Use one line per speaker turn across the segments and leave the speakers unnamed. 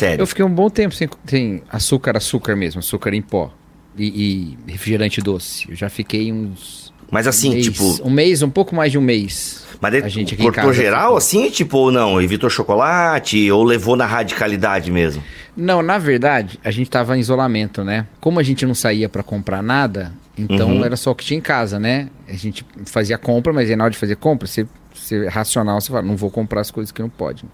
Sério.
Eu fiquei um bom tempo sem, sem açúcar, açúcar mesmo, açúcar em pó. E, e refrigerante doce. Eu já fiquei uns.
Mas assim,
um mês,
tipo.
Um mês, um pouco mais de um mês.
Mas de,
a gente aqui
por geral, assim, tipo, ou não? Evitou chocolate ou levou na radicalidade mesmo?
Não, na verdade, a gente tava em isolamento, né? Como a gente não saía pra comprar nada, então
Uhum.
era só o que tinha em casa, né? A gente fazia compra, mas aí na hora de fazer compra, você, você é racional, você fala, não vou comprar as coisas que não pode.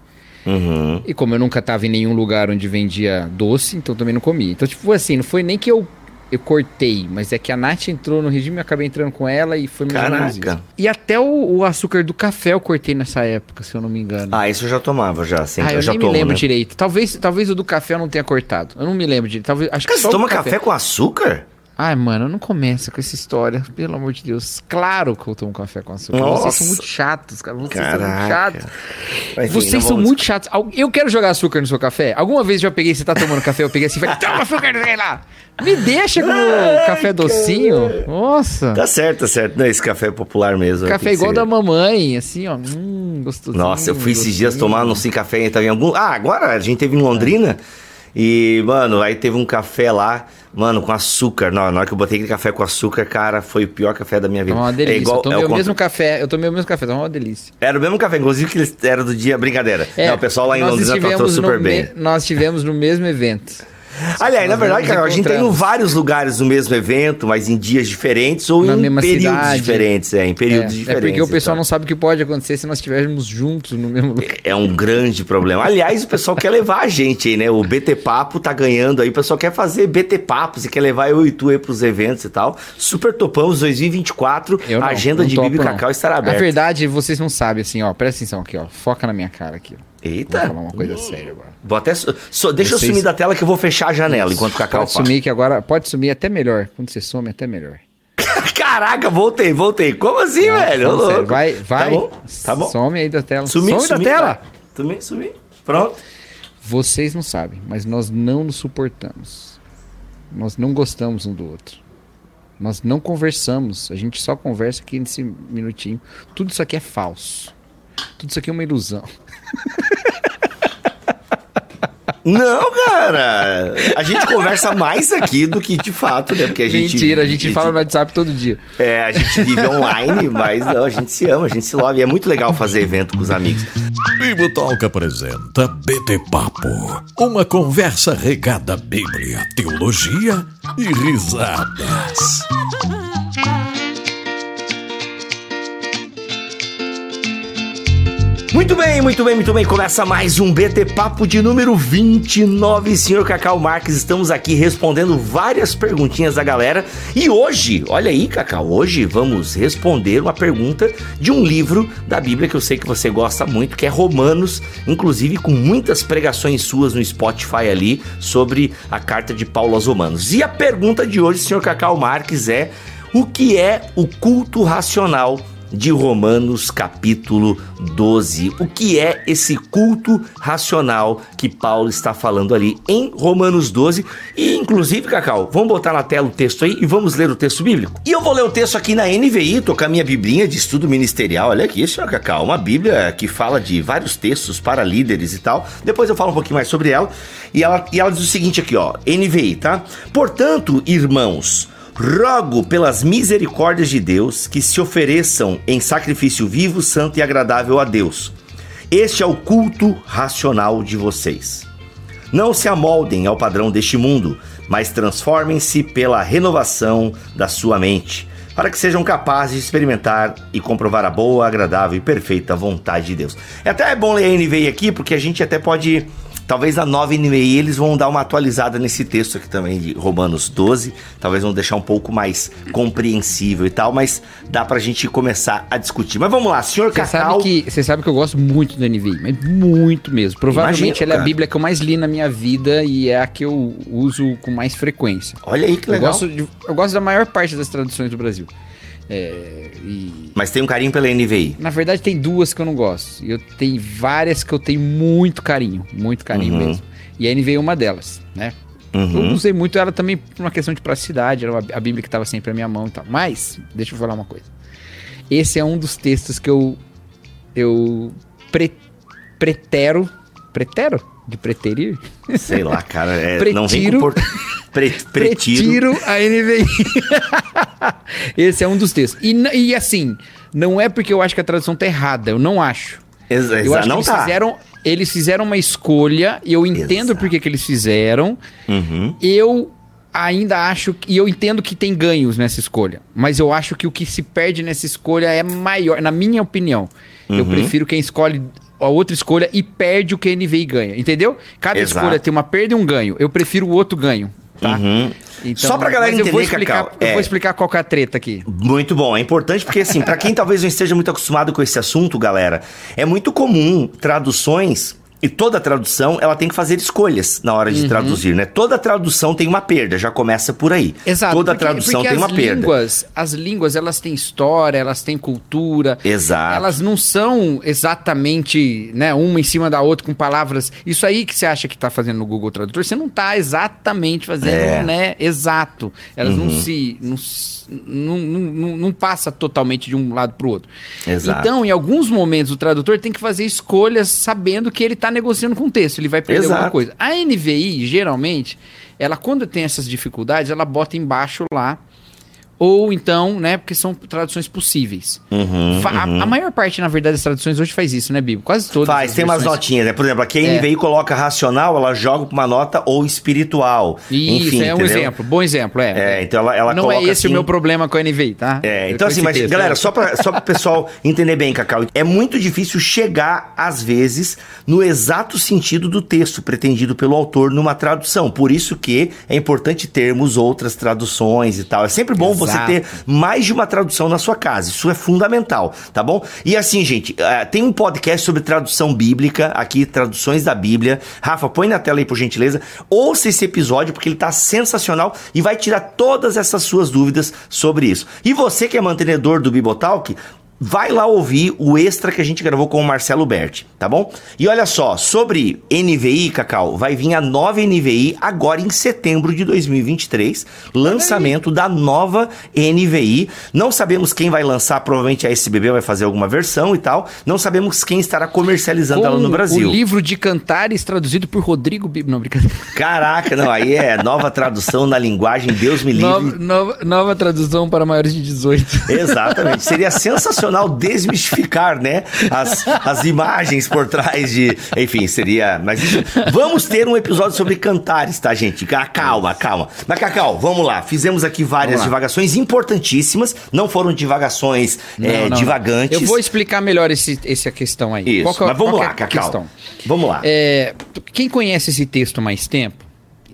Uhum.
E como eu nunca tava em nenhum lugar onde vendia doce, então também não comia. Então, tipo assim, não foi nem que eu, eu cortei, mas é que a Nath entrou no regime, eu acabei entrando com ela e foi
Caraca.
isso. E até o, o açúcar do café eu cortei nessa época, se eu não me engano.
Ah, isso eu já tomava, já. Sempre,
Ah, eu
já
nem
tomo,
me lembro
né?
direito. Talvez, talvez o do café eu não tenha cortado. Eu não me lembro direito. Talvez, acho que
Cara,
só
você toma café com açúcar?
Ai, mano, não começa com essa história, pelo amor de Deus. Claro que eu tomo café com açúcar. Vocês
Nossa.
são muito chatos, cara. Vocês são
Caraca.
muito chatos.
Enfim,
Vocês
não
são muito chatos. Eu quero jogar açúcar no seu café. Alguma vez eu já peguei, você tá tomando café, eu peguei assim e falei, toma açúcar, sei lá. Me deixa com o café docinho. Nossa.
Tá certo, tá certo. Não, esse café é popular mesmo.
Café
tem que
igual da mamãe, assim, ó. Hum, gostosinho.
Nossa, eu fui esses dias
gostosinho.
tomar no Sem Café tava em algum. Ah, agora a gente teve em Londrina. E, mano, aí teve um café lá, mano, com açúcar. Não, na hora que eu botei aquele café com açúcar, cara, foi o pior café da minha vida.
Tá uma delícia.
É igual,
eu tomei
é
o
contra-
mesmo café. Eu tomei o mesmo café, tá uma delícia.
Era o mesmo café, inclusive que eles era do dia brincadeira.
É,
Não, o pessoal lá em Londrina tratou super
no
bem.
me- Nós estivemos no mesmo evento.
Aliás, na verdade, cara, a gente tem em
encontramos.
vários lugares no mesmo evento, mas em dias diferentes ou
Na
em períodos
cidade.
diferentes. É, em
É,
períodos
é
diferentes.
porque o pessoal
então.
não sabe o que pode acontecer se nós estivermos juntos no mesmo lugar.
É um grande problema. Aliás, o pessoal quer levar a gente aí, né? O BT Papo tá ganhando aí. O pessoal quer fazer BT Papo, você quer levar eu e tu aí pros eventos e tal. Super topamos 2024.
Eu
a
não,
agenda
não
de
topo,
Bibi. Cacau estará
Na
aberta.
verdade, vocês não sabem, assim, ó. Presta atenção aqui, ó. Foca na minha cara aqui. ó. Vou
Eita.
falar uma coisa séria agora.
Vou até. só- deixa eu
Vocês-
sumir da tela que eu vou fechar a janela enquanto o Cacau
Pode sumir que agora... Pode sumir até melhor. Quando você some, até melhor.
Caraca, voltei, voltei. Como assim,
Não,
velho?
Sério.
louco.
Vai, vai.
Tá bom, tá bom.
Some aí da tela.
Sumi,
some
sumi,
da tela.
Sumi, sumi. Pronto.
Vocês não sabem, mas nós não nos suportamos. Nós não gostamos um do outro. Nós não conversamos. A gente só conversa aqui nesse minutinho. Tudo isso aqui é falso. Tudo isso aqui é uma ilusão.
Não, cara. A gente conversa mais aqui do que de fato, né? Porque a gente.
Mentira, a gente fala no WhatsApp todo dia.
É, a gente vive online, mas não, a gente se ama, a gente se love. E é muito legal fazer evento com os amigos.
Bibotalk apresenta BT Papo, uma conversa regada à Bíblia, teologia e risadas.
Muito bem, muito bem, muito bem. Começa mais um BT Papo de número 29, senhor Cacau Marques. Estamos aqui respondendo várias perguntinhas da galera. E hoje, olha aí, Cacau, hoje vamos responder uma pergunta de um livro da Bíblia que eu sei que você gosta muito, que é Romanos, inclusive com muitas pregações suas no Spotify ali sobre a carta de Paulo aos Romanos. E a pergunta de hoje, senhor Cacau Marques, é: o que é o culto racional? De Romanos capítulo 12. O que é esse culto racional que Paulo está falando ali em Romanos 12? E inclusive, Cacau, vamos botar na tela o texto aí e vamos ler o texto bíblico? E eu vou ler o texto aqui na NVI, tô com a minha biblinha de estudo ministerial. Olha aqui, senhor Cacau, uma bíblia que fala de vários textos para líderes e tal. Depois eu falo um pouquinho mais sobre ela. E ela, e ela diz o seguinte aqui, ó, NVI, tá? Portanto, irmãos, Rogo pelas misericórdias de Deus que se ofereçam em sacrifício vivo, santo e agradável a Deus. Este é o culto racional de vocês. Não se amoldem ao padrão deste mundo, mas transformem-se pela renovação da sua mente, para que sejam capazes de experimentar e comprovar a boa, agradável e perfeita vontade de Deus. É até bom ler a NVI aqui, porque a gente até pode Talvez na nova NVI eles vão dar uma atualizada nesse texto aqui também de Romanos 12. Talvez vão deixar um pouco mais compreensível e tal, mas dá pra gente começar a discutir. Mas vamos lá, senhor
Você
Cacau.
sabe, que, você sabe que eu gosto muito da NVI, mas muito mesmo. Provavelmente
Imagino,
ela é a. Bíblia que eu mais li na minha vida e é a que eu uso com mais frequência.
Olha aí que
Eu
legal.
gosto, de- eu gosto da maior parte das traduções do Brasil. É, e
Mas tem um carinho pela NVI.
Na verdade, tem duas que eu não gosto. E eu tenho várias que eu tenho muito carinho. Muito carinho
Uhum.
mesmo. E a NVI é uma delas, né? Eu
Uhum.
usei muito ela também por uma questão de praticidade. Era a Bíblia que estava sempre na minha mão e tal. Mas, deixa eu falar uma coisa. Esse é um dos textos que eu. Eu. Pre, pretero. Pretero? De preterir?
Sei lá, cara. É,
Pretiro.
Não vem com por... Pre, pretiro.
Pretiro a NVI. Esse é um dos textos. E, e assim, não é porque eu acho que a tradução tá errada, eu não acho.
Exa,
Eu acho que
não
eles
tá.
fizeram, eles fizeram uma escolha, e eu entendo
Exato.
por que que eles fizeram.
Uhum.
Eu ainda acho, que- e eu entendo que tem ganhos nessa escolha, mas eu acho que o que se perde nessa escolha é maior, na minha opinião. Eu
Uhum.
prefiro quem escolhe a outra escolha e perde o que a NVI ganha, entendeu? Cada
Exato.
escolha tem uma perda e um ganho. Eu prefiro o outro ganho, tá?
Uhum.
Então,
Só pra galera
mas eu vou
entender,
explicar,
Cacau,
Eu
é.
vou explicar qual que é a treta aqui.
Muito bom, é importante porque assim, pra quem talvez não esteja muito acostumado com esse assunto, galera, é muito comum traduções e toda tradução, ela tem que fazer escolhas na hora de
Uhum.
traduzir, né? Toda tradução tem uma perda, já começa por aí.
Exato.
Toda
porque-
tradução
porque
tem uma
as
perda.
línguas, As línguas, elas têm história, elas têm cultura.
Exato.
Elas não são exatamente, né, uma em cima da outra com palavras. Isso aí que você acha que tá fazendo no Google Tradutor, você não tá exatamente fazendo,
É.
né, exato. Elas não
Uhum.
se não, s- não, não, não, não passa totalmente de um lado pro outro.
Exato.
Então, em alguns momentos o tradutor tem que fazer escolhas sabendo que ele tá negociando com o texto, ele vai perder alguma
Exato.
coisa. A NVI, geralmente, ela quando tem essas dificuldades, ela bota embaixo lá. Ou então, né, porque são traduções possíveis.
Uhum,
Fa- a-
uhum.
A, maior parte, na verdade, das traduções hoje faz isso, né, Bibo? Quase todas.
Faz, tem umas notinhas, né? Por exemplo, aqui a
É.
NVI coloca racional, ela joga pra uma nota ou espiritual.
Isso,
Enfim,
é um
entendeu?
exemplo. Bom exemplo, é.
É, então ela, ela
Não
coloca
é esse
assim,
o meu problema com a NVI, tá?
É, então
Com
assim, mas
texto,
galera,
é.
só para só pro pessoal entender bem, Cacau, é muito difícil chegar, às vezes, no exato sentido do texto pretendido pelo autor numa tradução. Por isso que é importante termos outras traduções e tal. É sempre bom você
Exato.
ter mais de uma tradução na sua casa. Isso é fundamental, tá bom? E assim, gente, eh, tem um podcast sobre tradução bíblica, aqui, traduções da Bíblia. Rafa, põe na tela aí, por gentileza. Ouça esse episódio, porque ele tá sensacional e vai tirar todas essas suas dúvidas sobre isso. E você que é mantenedor do Bibotalk, Vai lá ouvir o extra que a gente gravou com o Marcelo Berti, tá bom? E olha só, sobre NVI, Cacau, vai vir a nova NVI agora em setembro de 2023, lançamento da nova NVI. Não sabemos quem vai lançar, provavelmente a SBB vai fazer alguma versão e tal. Não sabemos quem estará comercializando ela no Brasil.
O livro de Cantares traduzido por Rodrigo Bibo. Não, brincadeira.
Caraca, não, aí é nova tradução na linguagem, Deus me livre.
Nova, nova, nova tradução para maiores de 18.
Exatamente. Seria sensacional desmistificar, né? As, as imagens por trás de. Enfim, seria. Mas isso- vamos ter um episódio sobre cantares, tá, gente? Ca- Calma, calma. Mas, Cacau, vamos lá. Fizemos aqui várias divagações importantíssimas. Não foram divagações é,
Não, não, não.
divagantes.
Eu vou explicar melhor esse, essa questão aí.
Isso.
Qual é-
Mas vamos lá,
é
Cacau.
questão?
Vamos lá.
É, quem conhece esse texto mais tempo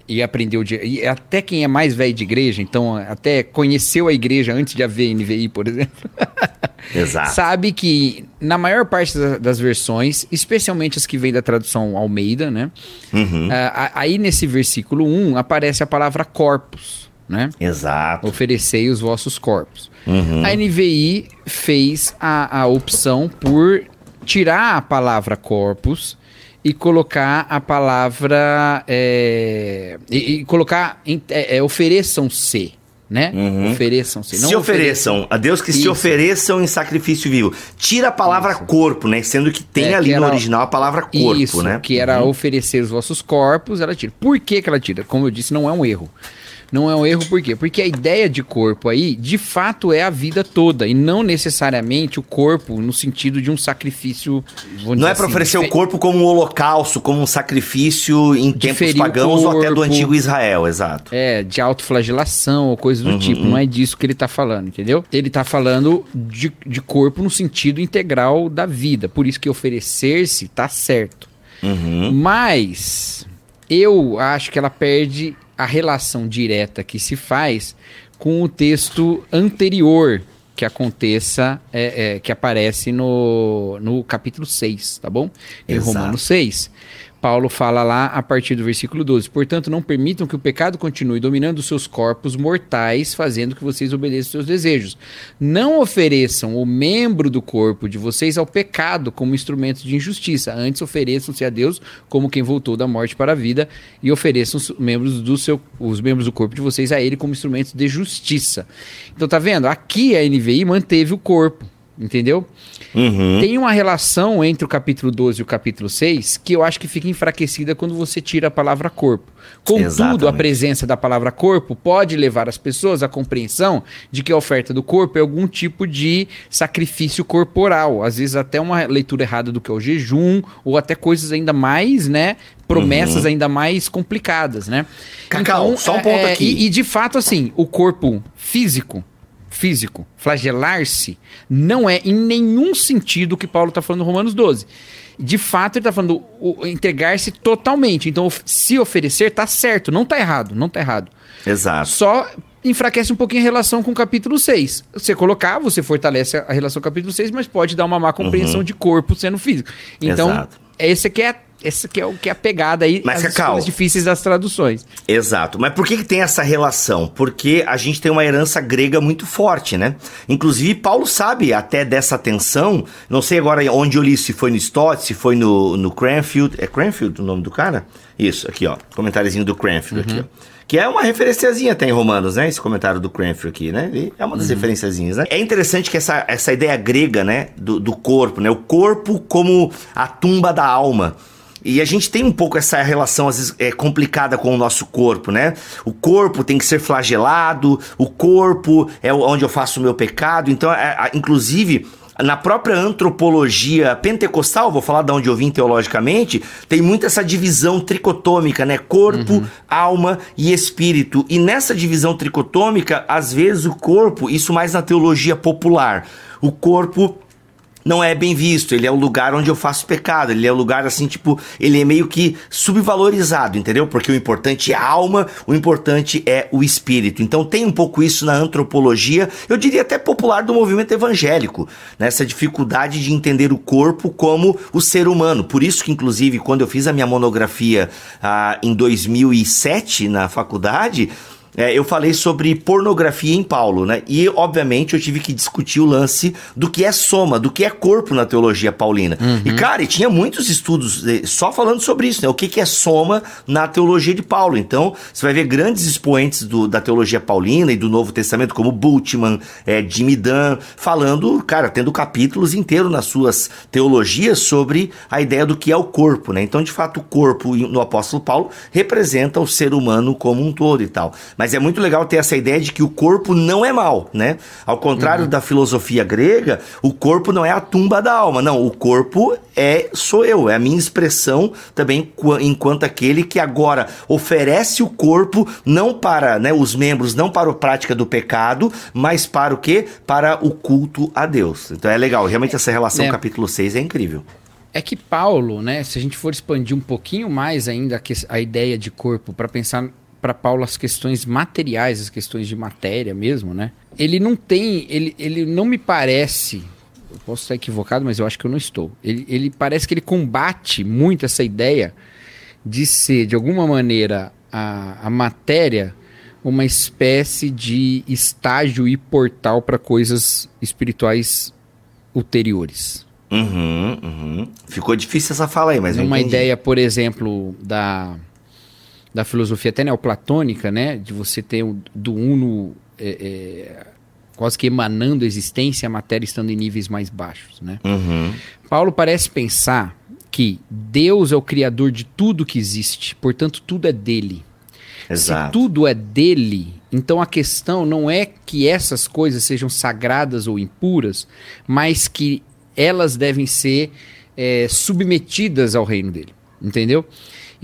e aprendeu de, e até quem é mais velho de igreja, então até conheceu a igreja antes de haver NVI, por exemplo,
Exato.
sabe que na maior parte da- das versões, especialmente as que vêm da tradução Almeida, né?
Uhum.
ah, aí nesse versículo 1 aparece a palavra corpos, né?
Exato.
Oferecei os vossos corpos.
Uhum.
A NVI fez a, a opção por tirar a palavra corpus e colocar a palavra. é, e, e colocar. é, é, ofereçam-se. Né? Ofereçam-se. não
Uhum. Se ofereçam, a Deus que se
Isso.
ofereçam em sacrifício vivo. Tira a palavra corpo, né? Sendo que tem
É,
ali
que
no
era-
original a palavra corpo,
Isso,
né?
que era oferecer os vossos corpos, ela tira. Por que, que ela tira? Como eu disse, não é um erro. Não é um erro por quê? Porque a ideia de corpo aí, de fato, é a vida toda, e não necessariamente o corpo no sentido de um sacrifício.
Não é para
assim,
oferecer o
dife-
corpo como um holocausto, como um sacrifício em tempos
ferir o
pagãos ou até do
corpo.
antigo Israel, exato.
É, de autoflagelação ou coisa do
Uhum,
tipo. Não é disso que ele tá falando, entendeu? Ele tá falando de, de corpo no sentido integral da vida. Por isso que oferecer-se tá certo.
Uhum.
Mas eu acho que ela perde a relação direta que se faz com o texto anterior que aconteça, é, é, que aparece no, no capítulo 6, tá bom? Em
Exato.
Romanos 6. Paulo fala lá a partir do versículo 12: Portanto, não permitam que o pecado continue dominando os seus corpos mortais, fazendo que vocês obedeçam seus desejos. Não ofereçam o membro do corpo de vocês ao pecado como instrumento de injustiça. Antes, ofereçam-se a Deus como quem voltou da morte para a vida e ofereçam os membros do seu, os membros do corpo de vocês a Ele como instrumentos de justiça. Então, tá vendo? Aqui a NVI manteve o corpo. Entendeu?
Uhum.
Tem uma relação entre o capítulo 12 e o capítulo 6 que eu acho que fica enfraquecida quando você tira a palavra corpo. Contudo,
Exatamente.
a presença da palavra corpo pode levar as pessoas à compreensão de que a oferta do corpo é algum tipo de sacrifício corporal. Às vezes até uma leitura errada do que é o jejum, ou até coisas ainda mais, né? Promessas ainda mais complicadas, né?
Uhum. Cacau, só um ponto
é,
aqui.
E, e de fato, assim, o corpo físico físico, flagelar-se, não é em nenhum sentido o que Paulo está falando no Romanos 12. De fato, ele está falando entregar-se totalmente. Então, se oferecer, tá certo, não tá errado, não tá errado.
Exato.
Só enfraquece um pouquinho a relação com o capítulo 6. Você colocar, você fortalece a relação com o capítulo 6, mas pode dar uma má compreensão de corpo sendo físico. Então,
Uhum. Exato.
esse aqui é, esse que é o que é a pegada aí,
Mas,
as
Cacau-
difíceis das traduções.
Exato. Mas por que, que tem essa relação? Porque a gente tem uma herança grega muito forte, né? Inclusive, Paulo sabe até dessa tensão. Não sei agora onde eu li, se foi no Stott, se foi no, no Cranfield. É Cranfield o nome do cara? Isso, aqui, ó. Comentáriozinho do Cranfield aqui, ó. Que é uma referenciazinha até em Romanos, né? Esse comentário do Cranfield aqui, né? E é uma das referenciazinhas, né? É interessante que essa, essa ideia grega, né? Do, do corpo, né? O corpo como a tumba da alma. E a gente tem um pouco essa relação, às vezes, é, complicada com o nosso corpo, né? O corpo tem que ser flagelado, o corpo é onde eu faço o meu pecado. Então, é, inclusive, na própria antropologia pentecostal, vou falar de onde eu vim teologicamente, tem muito essa divisão tricotômica, né? Corpo, alma e espírito. E nessa divisão tricotômica, às vezes o corpo, isso mais na teologia popular, o corpo não é bem visto, ele é o lugar onde eu faço pecado, ele é o lugar assim, tipo, ele é meio que subvalorizado, entendeu? Porque o importante é a alma, o importante é o espírito. Então tem um pouco isso na antropologia, eu diria até popular do movimento evangélico, nessa dificuldade de entender o corpo como o ser humano. Por isso que, inclusive, quando eu fiz a minha monografia ah, em 2007 na faculdade, é, eu falei sobre pornografia em Paulo, né? E, obviamente, eu tive que discutir o lance do que é soma, do que é corpo na teologia paulina. E, cara, e tinha muitos estudos eh, só falando sobre isso, né? O que, que é soma na teologia de Paulo. Então, você vai ver grandes expoentes do- da teologia paulina e do Novo Testamento, como Bultmann, é, Jimmy Dunn, falando, cara, tendo capítulos inteiros nas suas teologias sobre a ideia do que é o corpo, né? Então, de fato, o corpo no apóstolo Paulo representa o ser humano como um todo e tal. Mas é muito legal ter essa ideia de que o corpo não é mal, né? Ao contrário da filosofia grega, o corpo não é a tumba da alma, não. O corpo é sou eu, é a minha expressão também qua- enquanto aquele que agora oferece o corpo não para né, os membros, não para a prática do pecado, mas para o quê? Para o culto a Deus. Então é legal, realmente essa relação
É.
capítulo 6 é incrível.
É que Paulo, né, se a gente for expandir um pouquinho mais ainda a, que- a ideia de corpo para pensar para Paulo as questões materiais, as questões de matéria mesmo, né? Ele não tem, ele, ele não me parece, eu posso estar equivocado, mas eu acho que eu não estou. Ele, ele parece que ele combate muito essa ideia de ser, de alguma maneira, a, a matéria uma espécie de estágio e portal para coisas espirituais ulteriores.
Uhum, uhum. Ficou difícil essa fala aí, mas
uma ideia, por exemplo, da, da filosofia até neoplatônica, né? De você ter o, do uno é, é, quase que emanando a existência, a matéria estando em níveis mais baixos, né?
Uhum.
Paulo parece pensar que Deus é o criador de tudo que existe, portanto tudo é dele. Se
Exato.
tudo é dele, então a questão não é que essas coisas sejam sagradas ou impuras, mas que elas devem ser é, submetidas ao reino dele. Entendeu?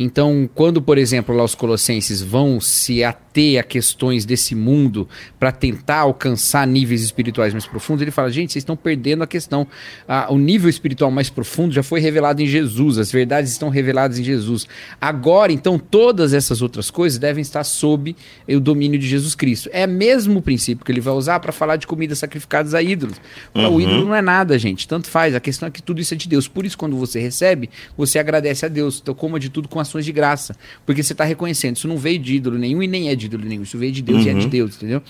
Então, quando, por exemplo, lá os colossenses vão se ater a questões desse mundo para tentar alcançar níveis espirituais mais profundos, ele fala: gente, vocês estão perdendo a questão. Ah, o nível espiritual mais profundo já foi revelado em Jesus, as verdades estão reveladas em Jesus. Agora, então, todas essas outras coisas devem estar sob o domínio de Jesus Cristo. É mesmo o princípio que ele vai usar para falar de comidas sacrificadas a ídolos. Fala, O ídolo não é nada, gente. Tanto faz. A questão é que tudo isso é de Deus. Por isso, quando você recebe, você agradece a Deus. Então, coma de tudo com de graça. Porque você está reconhecendo. Isso não veio de ídolo nenhum e nem é de ídolo nenhum. Isso veio de Deus e é de Deus, entendeu?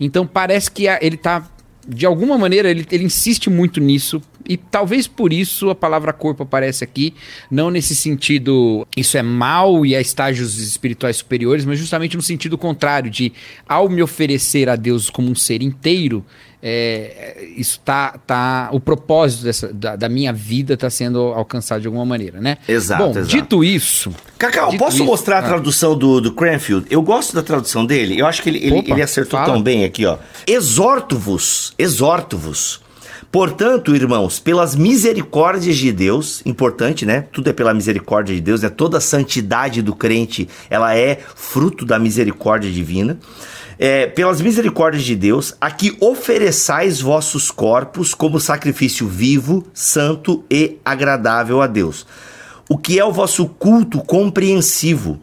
Então, parece que a- ele está. De alguma maneira, ele, ele insiste muito nisso E talvez por isso a palavra corpo aparece aqui, não nesse sentido, isso é mal e há estágios espirituais superiores, mas justamente no sentido contrário, de ao me oferecer a Deus como um ser inteiro, é, isso tá, tá o propósito dessa, da, da minha vida está sendo alcançado de alguma maneira, né?
Exato,
Bom,
exato.
dito isso,
Cacau,
Dito
posso
isso-
mostrar a
ah.
tradução do, do Cranfield? Eu gosto da tradução dele. Eu acho que ele, ele,
Opa,
ele acertou
fala.
tão bem aqui, ó. Exorto-vos, exorto-vos. Portanto, irmãos, pelas misericórdias de Deus, importante, né? Tudo é pela misericórdia de Deus, né? Toda a santidade do crente, ela é fruto da misericórdia divina. É, pelas misericórdias de Deus, a que ofereçais vossos corpos como sacrifício vivo, santo e agradável a Deus. O que é o vosso culto compreensivo?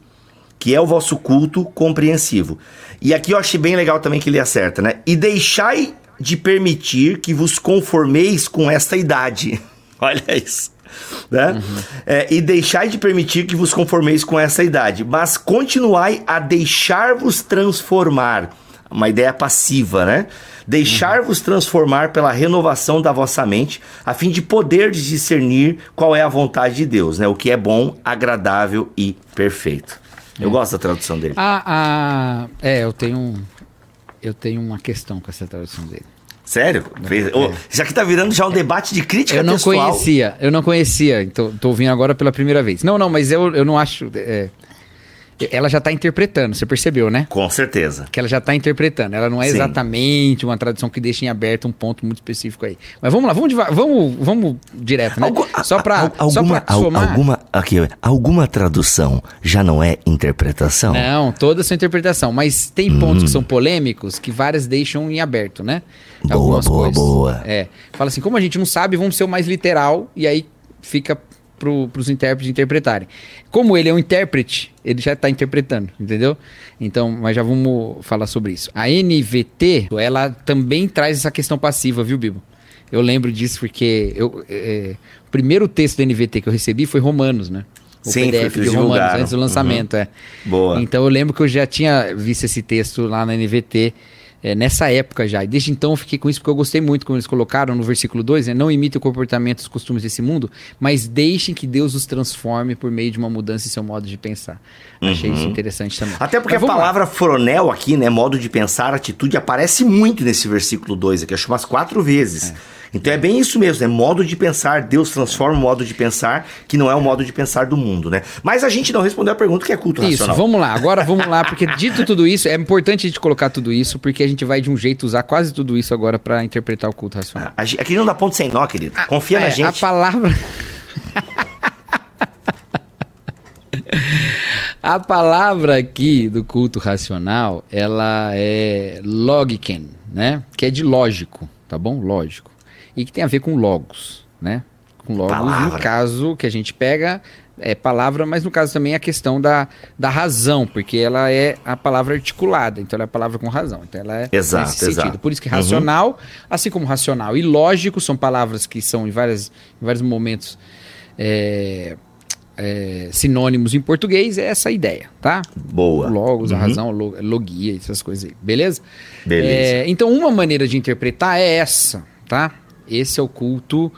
Que é o vosso culto compreensivo. E aqui eu achei bem legal também que ele acerta, né? E deixai de permitir que vos conformeis com esta idade. Olha isso. Né? É, e deixai de permitir que vos conformeis com essa idade, mas continuai a deixar-vos transformar. Uma ideia passiva, né? Deixar-vos transformar pela renovação da vossa mente, a fim de poder discernir qual é a vontade de Deus, né? O que é bom, agradável e perfeito. Eu gosto da tradução dele.
a, a, é, eu tenho, eu tenho uma questão com essa tradução dele.
Sério? Ô, Isso aqui tá virando já um debate de crítica
Eu não
textual.
conhecia, eu não conhecia, então tô ouvindo agora pela primeira vez. Não, não, mas eu, eu não acho. é, ela já tá interpretando, você percebeu, né?
Com certeza.
Que ela já tá interpretando. Ela não é
Sim.
exatamente uma tradução que deixa em aberto um ponto muito específico aí. Mas vamos lá, vamos, vamos, vamos direto, né?
Algu-
só só
alguma, al-
somar.
alguma, aqui, alguma tradução já não é interpretação?
Não, todas são interpretação, mas tem pontos que são polêmicos que várias deixam em aberto, né?
Hum. Boa, boa, boa.
É. Fala assim, como a gente não sabe, vamos ser o mais literal e aí fica pro, pros intérpretes interpretarem. Como ele é um intérprete, ele já tá interpretando, entendeu? Então, mas já vamos falar sobre isso. A NVT, ela também traz essa questão passiva, viu, Bibo? Eu lembro disso porque eu, é, o primeiro texto da NVT que eu recebi foi Romanos, né? O
Sim,
PDF de Romanos antes do lançamento, é.
Boa.
Então eu lembro que eu já tinha visto esse texto lá na NVT é, nessa época já. E desde então eu fiquei com isso porque eu gostei muito, como eles colocaram no versículo 2, né? Não imite o comportamento e os costumes desse mundo, mas deixem que Deus os transforme por meio de uma mudança em seu modo de pensar. Achei isso interessante também.
Uhum. Até porque a
vamos lá.
palavra fronel aqui, né, modo de pensar, atitude, aparece muito nesse versículo 2 aqui, acho que umas quatro vezes. Então é bem isso mesmo, é modo de pensar, Deus transforma o modo de pensar, que não é o modo de pensar do mundo, né? Mas a gente não respondeu a pergunta que é culto
Isso,
racional.
vamos lá. Agora vamos lá, porque dito tudo isso, é importante a gente colocar tudo isso, porque a gente vai de um jeito usar quase tudo isso agora para interpretar o culto racional.
A Aqui não dá ponto sem nó, querido. Confia
É,
na
A
gente.
palavra. a palavra aqui do culto racional, ela é logiken, né? Que é de lógico, tá bom? Lógico. E que tem a ver com logos, né? Com logos,
Palavra.
no caso que a gente pega é palavra, mas no caso também a questão da, da razão, porque ela é a palavra articulada, então ela é a palavra com razão. Então ela é
Exato,
nesse sentido.
exato.
Por isso que
Uhum.
racional, assim como racional e lógico, são palavras que são em, várias, em vários momentos é, é, sinônimos em português, é essa a ideia, tá?
Boa.
Logos, a
Uhum.
razão, lo- logia, essas coisas aí, beleza?
Beleza.
É, então, uma maneira de interpretar é essa, tá? Esse é o culto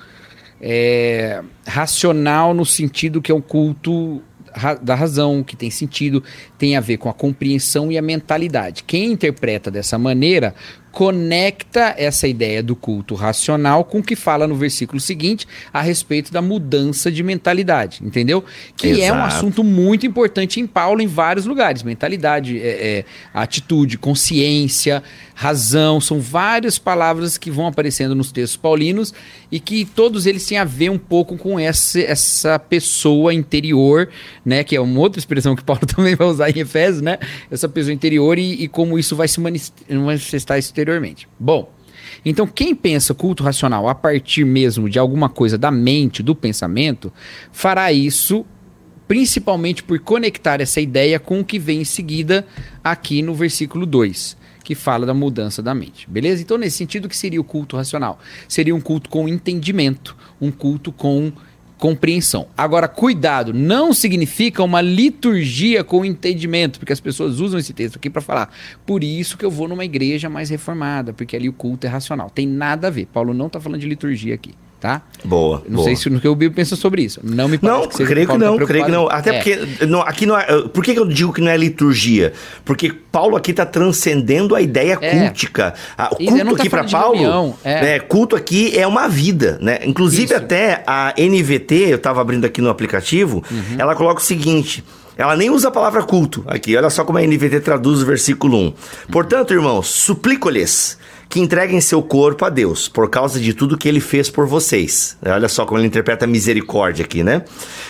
é, racional no sentido que é um culto ra- da razão, que tem sentido, tem a ver com a compreensão e a mentalidade. Quem interpreta dessa maneira conecta essa ideia do culto racional com o que fala no versículo seguinte a respeito da mudança de mentalidade, entendeu? Que é um
Exato.
assunto muito importante em Paulo em vários lugares. Mentalidade, é, é, atitude, consciência, razão, são várias palavras que vão aparecendo nos textos paulinos e que todos eles têm a ver um pouco com essa, essa pessoa interior, né? Que é uma outra expressão que Paulo também vai usar em Efésios, né? Essa pessoa interior e, e como isso vai se manifestar exteriormente. Bom, então, quem pensa culto racional a partir mesmo de alguma coisa da mente, do pensamento, fará isso principalmente por conectar essa ideia com o que vem em seguida aqui no versículo 2, que fala da mudança da mente. Beleza? Então, nesse sentido, que seria o culto racional? Seria um culto com entendimento, um culto com compreensão. Agora, cuidado, não significa uma liturgia com entendimento, porque as pessoas usam esse texto aqui para falar, por isso que eu vou numa igreja mais reformada, porque ali o culto é racional. Tem nada a ver. Paulo não está falando de liturgia aqui, tá?
Boa.
Não
boa.
sei se no que o Bíblia pensa sobre isso. Não me parece
Não,
que
creio que não, creio que não. Até
É.
porque não, aqui não é, por que eu digo que não é liturgia? Porque Paulo aqui está transcendendo a ideia
É.
cultica.
Não
culto
tá
aqui para Paulo,
reunião, é.
né, culto aqui é uma vida, né? Inclusive
Isso.
até a NVT, eu estava abrindo aqui no aplicativo,
Uhum.
ela coloca o seguinte: ela nem usa a palavra culto aqui. Olha só como a NVT traduz o versículo 1. Portanto, irmãos, suplico-lhes que entreguem seu corpo a Deus por causa de tudo que ele fez por vocês. Olha só como ele interpreta a misericórdia aqui, né?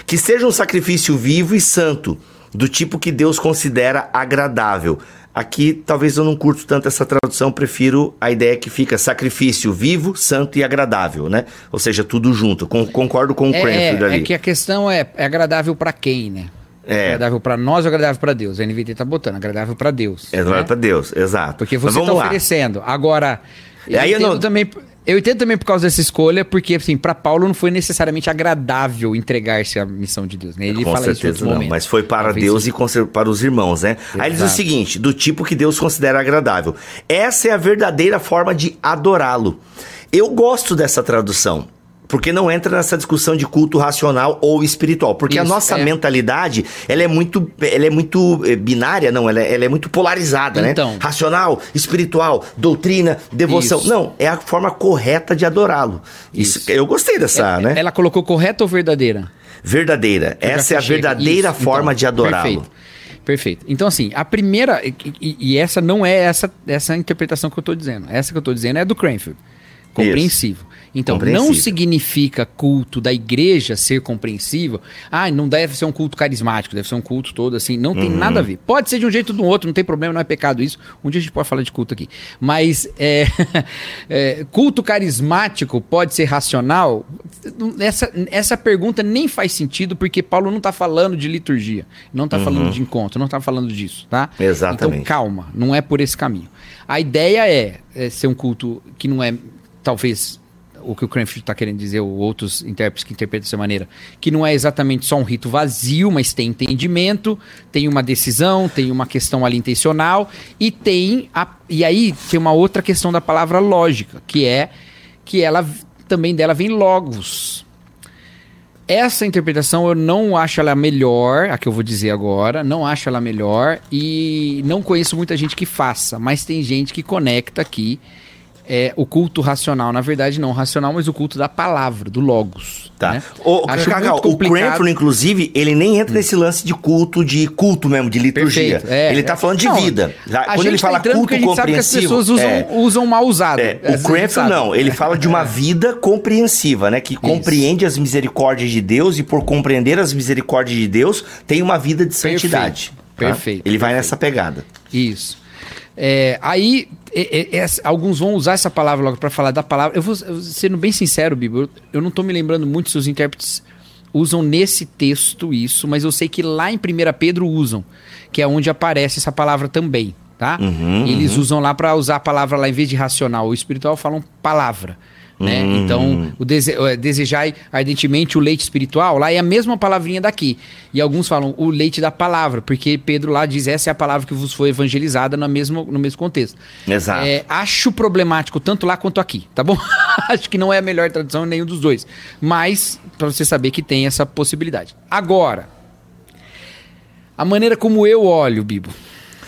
Que seja um sacrifício vivo e santo, do tipo que Deus considera agradável. Aqui talvez eu não curto tanto essa tradução, prefiro a ideia que fica sacrifício vivo, santo e agradável, né? Ou seja, tudo junto. Con- concordo com o
É,
Cranfield
é,
ali.
é que a questão é, é agradável pra quem, né?
É.
Agradável pra nós ou agradável pra Deus? A NVT tá botando, agradável pra Deus.
É glória
né?
pra Deus, exato.
Porque você tá
lá.
oferecendo. Agora, eu,
Aí eu
entendo
não-
também, eu entendo também por causa dessa escolha, porque assim, para Paulo não foi necessariamente agradável entregar-se à missão de Deus, né? Ele
Com
fala isso
certeza
outro
não,
momento.
mas foi para
Talvez
Deus
sim.
e para os irmãos, né? Aí ele diz o
Exato.
seguinte: do tipo que Deus considera agradável. Essa é a verdadeira forma de adorá-lo. Eu gosto dessa tradução. Porque não entra nessa discussão de culto racional ou espiritual. Porque a
Isso,
nossa
é.
mentalidade, ela é muito, ela é muito eh, binária, não, ela é, ela é muito polarizada,
Então.
né? Racional, espiritual, doutrina, devoção.
Isso.
Não, é a forma correta de adorá-lo. Isso.
Isso.
Eu gostei dessa, né?
Ela colocou correta ou verdadeira?
Verdadeira.
Eu
Essa é a verdadeira
Isso,
forma
então,
de adorá-lo.
Perfeito. Então, assim, a primeira. E, e- essa não é essa, essa interpretação que eu tô dizendo. Essa que eu tô dizendo é do Cranfield. Compreensivo. Então, não significa culto da igreja ser compreensível. Ah, não deve ser um culto carismático, deve ser um culto todo assim. Não tem nada a ver. Pode ser de um jeito ou do outro, não tem problema, não é pecado isso. Um dia a gente pode falar de culto aqui. Mas é, é, culto carismático pode ser racional? Essa, essa pergunta nem faz sentido, porque Paulo não está falando de liturgia, não está falando de encontro, não está falando disso, tá?
Exatamente.
Então, calma, não é por esse caminho. A ideia é, é ser um culto que não é, talvez, o que o Cranfield está querendo dizer, ou outros intérpretes que interpretam dessa maneira, que não é exatamente só um rito vazio, mas tem entendimento, tem uma decisão, tem uma questão ali intencional, e tem, a, e aí tem uma outra questão da palavra lógica, que é que ela, também dela vem logos, essa interpretação eu não acho ela melhor, a que eu vou dizer agora, não acho ela melhor e não conheço muita gente que faça, mas tem gente que conecta aqui é, o culto racional, na verdade não racional, mas o culto da palavra, do logos.
Tá.
né?
O,
Acho
Cacau,
muito
o
complicado. Hum.
Cranford, inclusive, ele nem entra nesse lance de culto, de culto mesmo, de liturgia.
Perfeito, é,
ele tá
é.
falando de
Não,
vida. Quando ele
tá
fala
porque
culto
gente sabe que as
compreensivo.
pessoas usam,
é,
usam mal usado.
é, o
sabe.
não, ele fala de uma vida compreensiva, né? Que compreende as misericórdias de Deus e por compreender as misericórdias de Deus, tem uma vida de
Perfeito,
santidade. tá?
perfeito,
Ele vai
perfeito.
nessa pegada.
Isso. É, aí, é, é, alguns vão usar essa palavra logo para falar da palavra. Eu vou, sendo bem sincero, Bibo, eu, eu não tô me lembrando muito se os intérpretes usam nesse texto isso, mas eu sei que lá em 1 Pedro usam, que é onde aparece essa palavra também, tá?
Uhum,
Eles usam lá para usar a palavra lá em vez de racional ou espiritual, falam palavra. Né?
Uhum.
Então, o dese eh, desejai ardentemente o leite espiritual, lá é a mesma palavrinha daqui. E alguns falam o leite da palavra, porque Pedro lá diz essa é a palavra que vos foi evangelizada no mesmo, no mesmo contexto.
Exato.
É, acho problemático tanto lá quanto aqui, tá bom? acho que não é a melhor tradução em nenhum dos dois. Mas, para você saber que tem essa possibilidade. Agora, a maneira como eu olho, Bibo.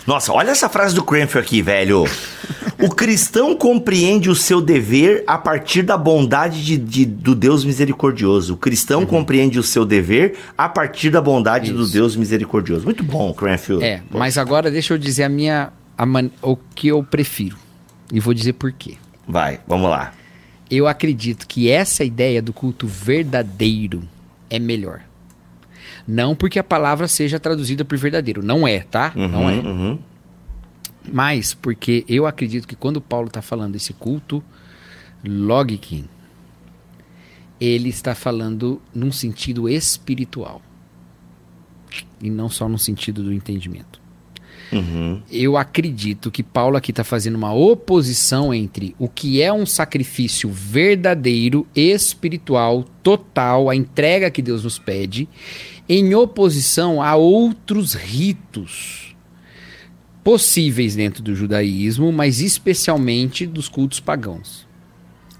Nossa, olha essa frase do Cranfield aqui, velho. O cristão compreende o seu dever a partir da bondade de, de- do Deus misericordioso. O cristão compreende o seu dever a partir da bondade do
Uhum. Isso.
Deus misericordioso. Muito bom, Cranfield.
É, mas agora deixa eu dizer a minha. a man- o que eu prefiro. E vou dizer por quê.
Vai, vamos lá.
Eu acredito que essa ideia do culto verdadeiro é melhor. Não porque a palavra seja traduzida por verdadeiro. Não é, tá? não é.
Uhum.
Mas porque eu acredito que quando Paulo está falando desse culto logikin, ele está falando num sentido espiritual. E não só no sentido do entendimento.
Uhum.
Eu acredito que Paulo aqui está fazendo uma oposição entre o que é um sacrifício verdadeiro, espiritual, total, a entrega que Deus nos pede, em oposição a outros ritos possíveis dentro do judaísmo, mas especialmente dos cultos pagãos.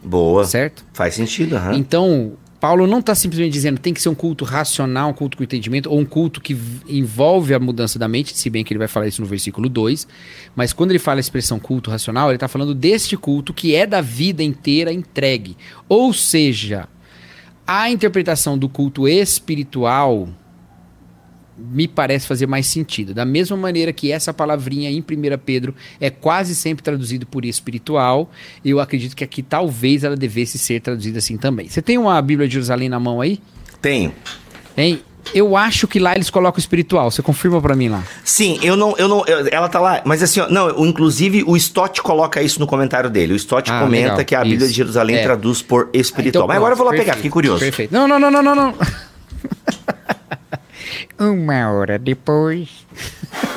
Boa.
Certo?
Faz sentido, aham.
Então, Paulo não está simplesmente dizendo tem que ser um culto racional, um culto com entendimento, ou um culto que envolve a mudança da mente, se bem que ele vai falar isso no versículo 2. Mas quando ele fala a expressão culto racional, ele está falando deste culto que é da vida inteira entregue. Ou seja, a interpretação do culto espiritual me parece fazer mais sentido. Da mesma maneira que essa palavrinha em 1 Pedro é quase sempre traduzido por espiritual, eu acredito que aqui talvez ela devesse ser traduzida assim também. Você tem uma Bíblia de Jerusalém na mão aí?
Tenho.
Hein? Eu acho que lá eles colocam espiritual. Você confirma pra mim lá?
Sim, eu não, eu não, eu- ela tá lá, mas assim, ó, não, inclusive o Stott coloca isso no comentário dele. O Stott
Ah,
comenta
legal,
que a Bíblia
isso.
de Jerusalém
É.
traduz por espiritual.
Então,
mas agora eu vou lá
pronto,
pegar,
perfeito,
fiquei curioso.
Perfeito. Não, não, não, não, não, não. Uma hora depois.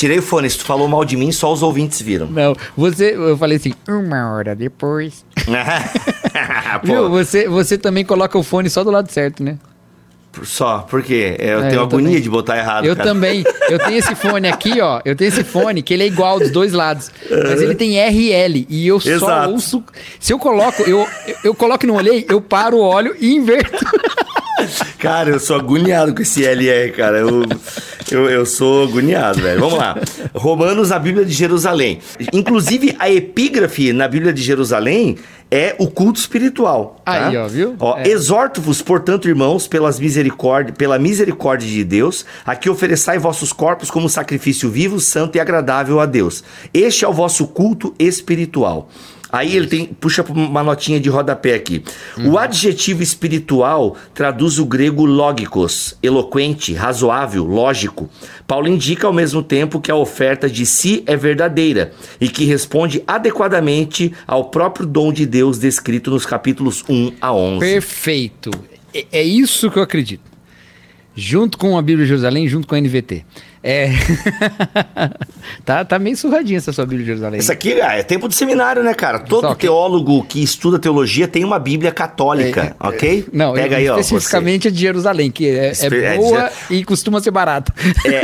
Tirei o fone, se tu falou mal de mim, só os ouvintes viram.
Não, você, eu falei assim, uma hora depois. Viu? Você, você também coloca o fone só do lado certo, né?
só, porque eu
É,
tenho
eu
agonia
também.
de botar errado,
Eu
cara.
também. Eu tenho esse fone aqui, ó. Eu tenho esse fone que ele é igual dos dois lados. Mas ele tem RL. E eu só
Exato.
ouço. Se eu coloco, eu, eu, eu coloco e não olhei, eu paro o óleo e inverto.
Cara, eu sou agoniado com esse LR, cara. Eu, eu, eu sou agoniado, velho. Vamos lá. Romanos na Bíblia de Jerusalém. Inclusive, a epígrafe na Bíblia de Jerusalém é o culto espiritual. tá?
Aí, ó, viu?
Ó,
É.
Exorto-vos, portanto, irmãos, pelas misericórdia, pela misericórdia de Deus, a que ofereçai vossos corpos como sacrifício vivo, santo e agradável a Deus. Este é o vosso culto espiritual. Aí ele tem, puxa uma notinha de rodapé aqui. O adjetivo espiritual traduz o grego logikos, eloquente, razoável, lógico. Paulo indica ao mesmo tempo que a oferta de si é verdadeira e que responde adequadamente ao próprio dom de Deus descrito nos capítulos 1 a 11.
Perfeito. É, é isso que eu acredito. Junto com a Bíblia de Jerusalém, junto com a NVT. É. tá, tá meio surradinha essa sua Bíblia de Jerusalém.
Isso aqui ah, é tempo de seminário, né, cara? Todo
que-
teólogo que estuda teologia tem uma Bíblia católica, ok?
Não,
Pega aí, ó. você.
especificamente a de Jerusalém, que é,
Espe- é
é
de
boa
Jer-
e costuma ser barata.
É,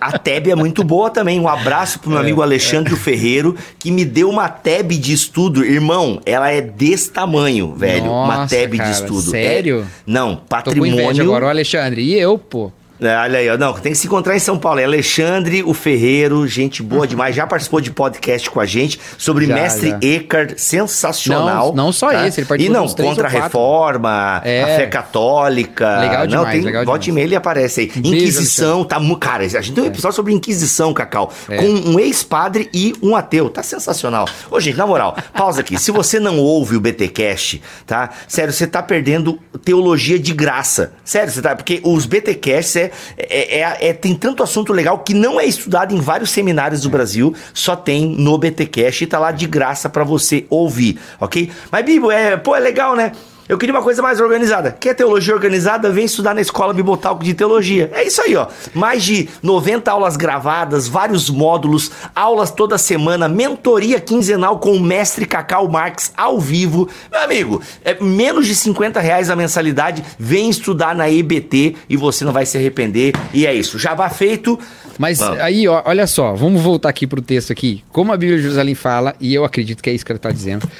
a Teb é muito boa também. Um abraço pro meu
É,
amigo Alexandre Ferreiro, que me deu uma Teb de estudo. Irmão, ela é desse tamanho, velho. uma
Nossa,
Teb
cara,
de estudo.
sério?
É- não,
Tô com
patrimônio.
agora, ó, Alexandre. E eu, pô.
É, olha aí, ó. Não, tem que se encontrar em São Paulo. É Alexandre, o Ferreiro, gente boa demais. Já participou de podcast com a gente sobre
Já,
Mestre
já.
Eckhart, sensacional.
Não, não só esse, ele
E
participou
não,
uns três
contra a reforma,
É.
a fé católica.
Legal
não,
demais,
tem,
legal
volte e
demais.
ele aparece aí.
Beijo,
Inquisição, tá mu- Cara, a gente tem um episódio sobre Inquisição, Cacau.
É.
Com um ex-padre e um ateu. Tá sensacional. Ô, gente, na moral, pausa aqui. Se você não ouve o BTcast, tá? Sério, você tá perdendo teologia de graça. Sério, você tá. Porque os BTcasts é, é, é- é- tem tanto assunto legal que não é estudado em vários seminários do Brasil, só tem no BTcast e tá lá de graça pra você ouvir, ok? Mas, Bibo, é, pô, é legal, né? Eu queria uma coisa mais organizada. Quer teologia organizada? Vem estudar na escola Bibotalco de Teologia. É isso aí, ó. Mais de 90 aulas gravadas, vários módulos, aulas toda semana, mentoria quinzenal com o mestre Cacau Marques ao vivo. Meu amigo, é menos de 50 reais a mensalidade. Vem estudar na EBT e você não vai se arrepender. E é isso. Jabá feito.
Mas
Vamos.
aí, ó, olha só, vamos voltar aqui pro texto aqui. Como a Bíblia de Jerusalém fala, e eu acredito que é isso que ela está dizendo.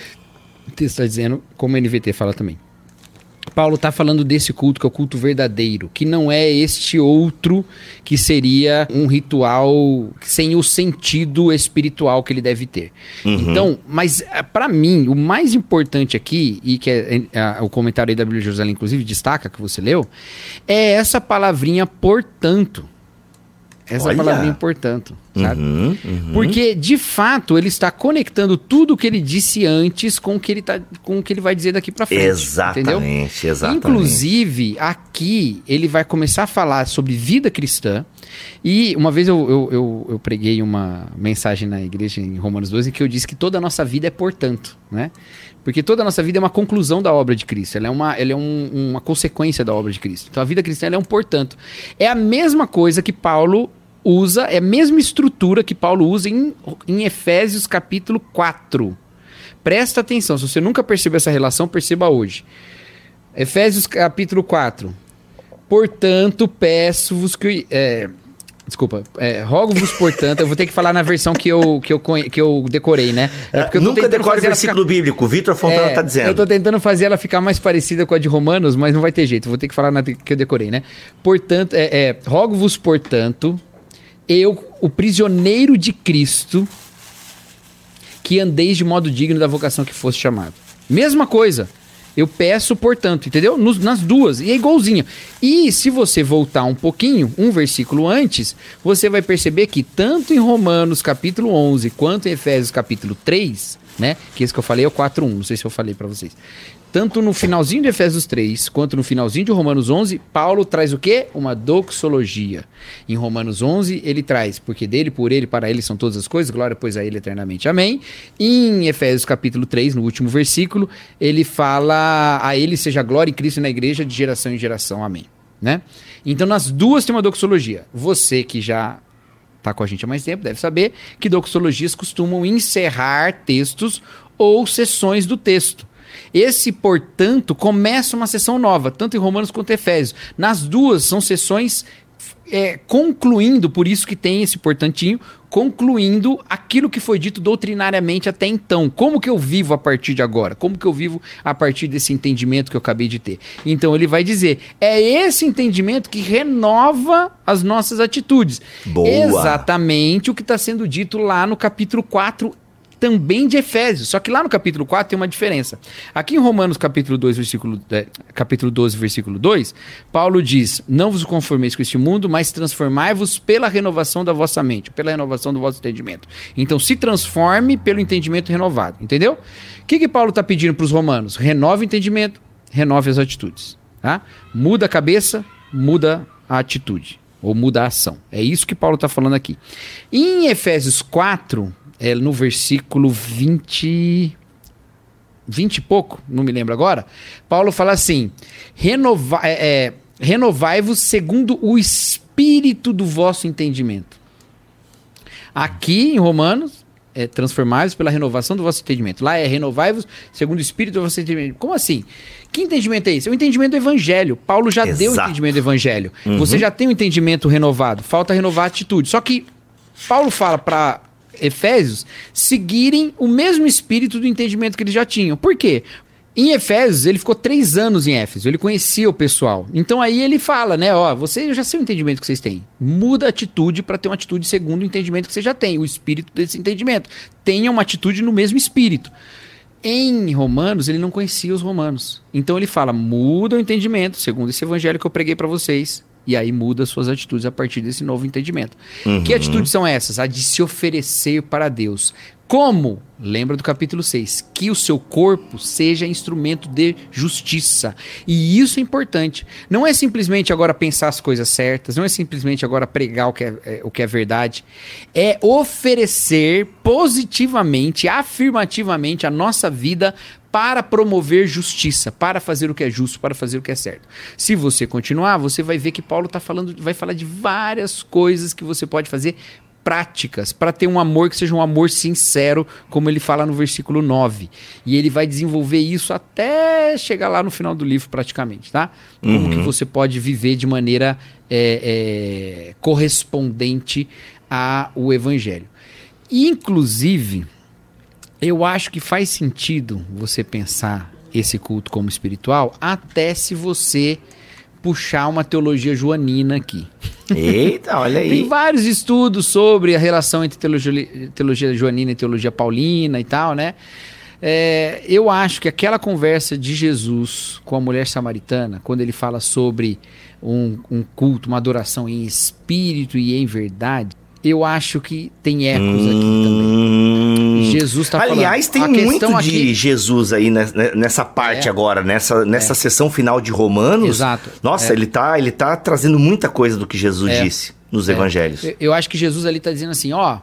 O texto está dizendo, como a NVT fala também. Paulo está falando desse culto, que é o culto verdadeiro, que não é este outro que seria um ritual sem o sentido espiritual que ele deve ter. Então, mas para mim, o mais importante aqui, e que é, é, o comentário aí da Bíblia de Jerusalém, inclusive, destaca que você leu, é essa palavrinha portanto. Essa
Olha.
palavrinha portanto, sabe?
Uhum, uhum.
Porque, de fato, ele está conectando tudo o que ele disse antes com o que ele, tá, com o que ele vai dizer daqui pra frente.
Exatamente,
Entendeu?
exatamente.
Inclusive, aqui ele vai começar a falar sobre vida cristã. E uma vez eu, eu, eu, eu preguei uma mensagem na igreja em Romanos 12 que eu disse que toda a nossa vida é portanto, né? Porque toda a nossa vida é uma conclusão da obra de Cristo, ela é uma, ela é um- uma consequência da obra de Cristo. Então a vida cristã é um portanto. É a mesma coisa que Paulo usa, é a mesma estrutura que Paulo usa em, em Efésios capítulo 4. Presta atenção, se você nunca percebeu essa relação, perceba hoje. Efésios capítulo 4. Portanto, peço-vos que. é, Desculpa. É, Rogo-vos, portanto, eu vou ter que falar na versão que eu, que eu, que eu decorei, né? É porque eu
Nunca decore versículo bíblico. O Vitor Fontana
É,
tá dizendo.
Eu tô tentando fazer ela ficar mais parecida com a de Romanos, mas não vai ter jeito. Vou ter que falar na que eu decorei, né? Portanto, é, é, rogo-vos, portanto, eu, o prisioneiro de Cristo, que andeis de modo digno da vocação que fosse chamado. Mesma coisa. Eu peço, portanto, entendeu? Nos- nas duas. E é igualzinho. E se você voltar um pouquinho, um versículo antes, você vai perceber que tanto em Romanos capítulo 11 quanto em Efésios capítulo 3, né? Que esse que eu falei é o 4.1, não sei se eu falei pra vocês. Tanto no finalzinho de Efésios 3 quanto no finalzinho de Romanos 11, Paulo traz o quê? Uma doxologia. Em Romanos 11, ele traz, porque dele, por ele, para ele são todas as coisas, glória pois a ele eternamente. Amém. Em Efésios capítulo 3, no último versículo, ele fala a ele seja glória em Cristo na igreja de geração em geração. Amém. Né? Então nas duas tem uma doxologia. Você que já está com a gente há mais tempo deve saber que doxologias costumam encerrar textos ou sessões do texto. Esse, portanto, começa uma sessão nova, tanto em Romanos quanto em Efésios. Nas duas são sessões é, concluindo, por isso que tem esse portantinho, concluindo aquilo que foi dito doutrinariamente até então. Como que eu vivo a partir de agora? Como que eu vivo a partir desse entendimento que eu acabei de ter? Então ele vai dizer: é esse entendimento que renova as nossas atitudes.
Boa.
Exatamente o que está sendo dito lá no capítulo 4 também de Efésios. Só que lá no capítulo 4 tem uma diferença. Aqui em Romanos capítulo 2, versículo, é, capítulo 12, versículo 2, Paulo diz: Não vos conformeis com este mundo, mas transformai-vos pela renovação da vossa mente, pela renovação do vosso entendimento. Então se transforme pelo entendimento renovado. Entendeu? O que, que Paulo está pedindo para os romanos? Renove o entendimento, renove as atitudes. Tá? Muda a cabeça, muda a atitude. Ou muda a ação. É isso que Paulo está falando aqui. Em Efésios 4, é, no versículo 20. 20 e pouco, não me lembro agora. Paulo fala assim: renova, é, é, renovai-vos segundo o espírito do vosso entendimento. Aqui em Romanos, é transformai-vos pela renovação do vosso entendimento. Lá é renovai-vos segundo o espírito do vosso entendimento. Como assim? Que entendimento é esse? É o entendimento do evangelho. Paulo já deu o
Exato.
entendimento do evangelho. Você já tem o entendimento renovado. Falta renovar a atitude. Só que Paulo fala para Efésios seguirem o mesmo espírito do entendimento que eles já tinham. Por quê? Em Efésios, ele ficou três anos em Éfeso, ele conhecia o pessoal. Então aí ele fala, né? Ó, você eu já sei o entendimento que vocês têm. Muda a atitude para ter uma atitude segundo o entendimento que você já tem, o espírito desse entendimento. Tenha uma atitude no mesmo espírito. Em Romanos, ele não conhecia os romanos. Então ele fala: muda o entendimento, segundo esse evangelho que eu preguei para vocês. E aí muda suas atitudes a partir desse novo entendimento. Que atitudes são essas? A de se oferecer para Deus. Como? Lembra do capítulo 6. Que o seu corpo seja instrumento de justiça. E isso é importante. Não é simplesmente agora pensar as coisas certas, não é simplesmente agora pregar o que é, é, o que é verdade. É oferecer positivamente, afirmativamente a nossa vida para promover justiça, para fazer o que é justo, para fazer o que é certo. Se você continuar, você vai ver que Paulo tá falando, vai falar de várias coisas que você pode fazer práticas para ter um amor que seja um amor sincero, como ele fala no versículo 9. E ele vai desenvolver isso até chegar lá no final do livro, praticamente, tá? Como que você pode viver de maneira é, é, correspondente ao evangelho. Inclusive, eu acho que faz sentido você pensar esse culto como espiritual, até se você puxar uma teologia joanina aqui.
Eita, olha
Tem
aí.
vários estudos sobre a relação entre teologia, teologia joanina e teologia paulina e tal, né? É, eu acho que aquela conversa de Jesus com a mulher samaritana, quando ele fala sobre um, um culto, uma adoração em espírito e em verdade, eu acho que tem ecos aqui também. Jesus falando.
Aliás, tem
A
muito
questão
de
aqui-
Jesus aí nes- ne- nessa parte
É.
agora, nessa, nessa sessão final de Romanos.
Exato.
Nossa,
É.
ele, tá, ele tá trazendo muita coisa do que Jesus
É.
disse nos
É.
evangelhos.
Eu, acho que Jesus ali está dizendo assim, ó,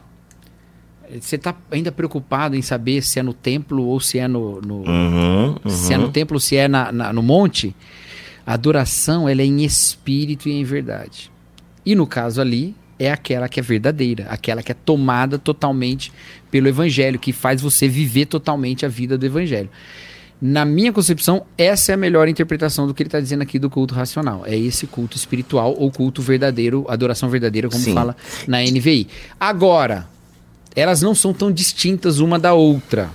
você está ainda preocupado em saber se é no templo ou se é no, no-
Uhum,
se é
uhum.
no templo ou se é na, na- no monte. A adoração ela é em espírito e em verdade. E no caso ali é aquela que é verdadeira, aquela que é tomada totalmente pelo evangelho, que faz você viver totalmente a vida do evangelho. Na minha concepção, essa é a melhor interpretação do que ele está dizendo aqui do culto racional. É esse culto espiritual ou culto verdadeiro, adoração verdadeira, como
Sim.
fala na NVI. Agora, elas não são tão distintas uma da outra.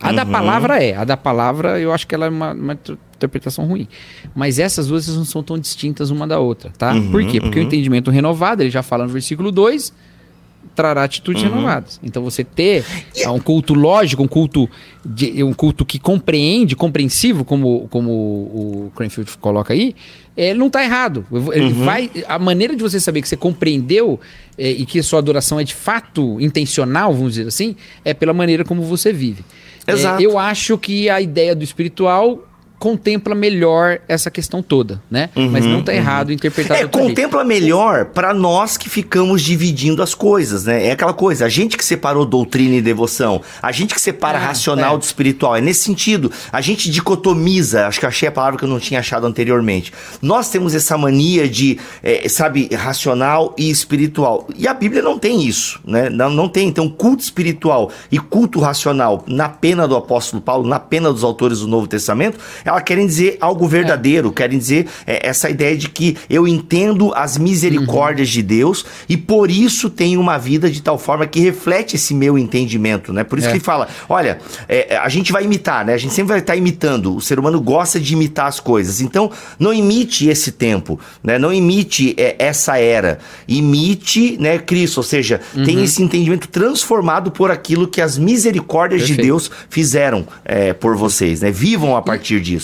A da palavra é. A da palavra, eu acho que ela é uma, uma inter- interpretação ruim. Mas essas duas não são tão distintas uma da outra, tá? Por quê? Porque o entendimento renovado, ele já fala no versículo 2, trará atitudes renovadas. Então você ter ah, um culto lógico, um culto de- um culto que compreende, compreensivo, como, como o Cranfield coloca aí, eh, ele não está errado. Ele vai, a maneira de você saber que você compreendeu eh, e que a sua adoração é de fato intencional, vamos dizer assim, é pela maneira como você vive.
Exato.
eu acho que a ideia do espiritual contempla melhor essa questão toda, né? Mas não está errado interpretar
É,
outro jeito.
contempla melhor para nós que ficamos dividindo as coisas, né? É aquela coisa, a gente que separou doutrina e devoção, a gente que separa
Ah,
racional
é.
do espiritual. É nesse sentido, a gente dicotomiza, acho que achei a palavra que eu não tinha achado anteriormente. Nós temos essa mania de, é, sabe, racional e espiritual. E a Bíblia não tem isso, né? Não, não tem. Então, culto espiritual e culto racional, na pena do apóstolo Paulo, na pena dos autores do Novo Testamento, elas querem dizer algo verdadeiro, querem dizer é, essa ideia de que eu entendo as misericórdias de Deus e por isso tenho uma vida de tal forma que reflete esse meu entendimento, né? Por isso
É.
que ele fala, olha, é, a gente vai imitar, né? A gente sempre vai estar imitando. O ser humano gosta de imitar as coisas. Então, não imite esse tempo, né? Não imite é, essa era. Imite, né, Cristo, ou seja,
Uhum.
tem esse entendimento transformado por aquilo que as misericórdias de
Perfeito.
Deus fizeram é, por vocês, né? Vivam a partir disso.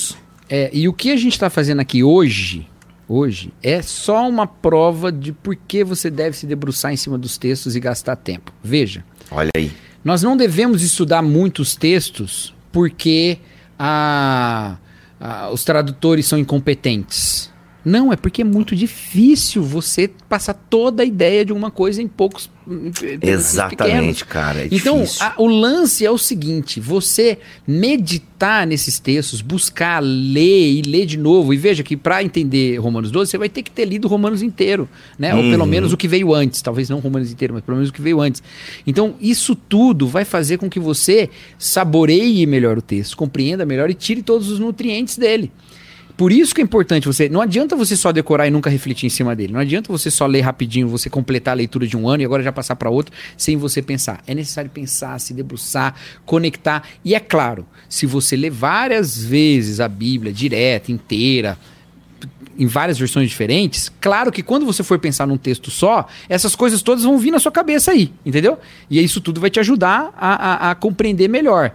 É, e o que a gente está fazendo aqui hoje, hoje, é só uma prova de por que você deve se debruçar em cima dos textos e gastar tempo. Veja,
Olha aí.
nós não devemos estudar muitos textos porque a- a- os tradutores são incompetentes. Não, é porque é muito difícil você passar toda a ideia de uma coisa em poucos pequenos.
Exatamente, cara. É
Então, a- o lance é o seguinte: você meditar nesses textos, buscar ler e ler de novo. E veja que para entender Romanos 12, você vai ter que ter lido Romanos inteiro, né? Ou pelo menos o que veio antes. Talvez não Romanos inteiro, mas pelo menos o que veio antes. Então, isso tudo vai fazer com que você saboreie melhor o texto, compreenda melhor e tire todos os nutrientes dele. Por isso que é importante você. Não adianta você só decorar e nunca refletir em cima dele. Não adianta você só ler rapidinho, você completar a leitura de um ano e agora já passar para outro sem você pensar. É necessário pensar, se debruçar, conectar. E é claro, se você ler várias vezes a Bíblia direta, inteira, em várias versões diferentes, claro que quando você for pensar num texto só, essas coisas todas vão vir na sua cabeça aí, entendeu? E isso tudo vai te ajudar a, a- a compreender melhor.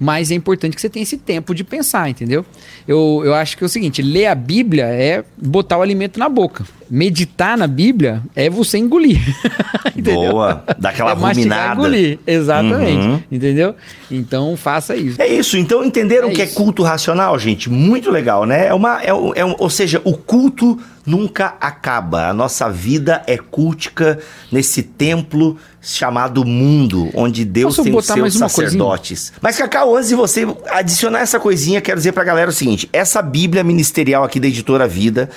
Mas é importante que você tenha esse tempo de pensar, entendeu? Eu, eu acho que é o seguinte: ler a Bíblia é botar o alimento na boca. Meditar na Bíblia é você engolir. entendeu?
Boa. Dá aquela
é
ruminada.
engolir. Exatamente.
Uhum.
Entendeu? Então faça isso.
É isso, então entenderam
É
o que é
isso.
culto racional, gente? Muito legal, né? É uma, é, um- é um- ou seja, o culto nunca acaba. A nossa vida é cultica nesse templo chamado mundo, onde Deus
Posso
tem os seus sacerdotes. Mas, Cacau, antes de você adicionar essa coisinha, quero dizer pra galera o seguinte: essa Bíblia ministerial aqui da editora Vida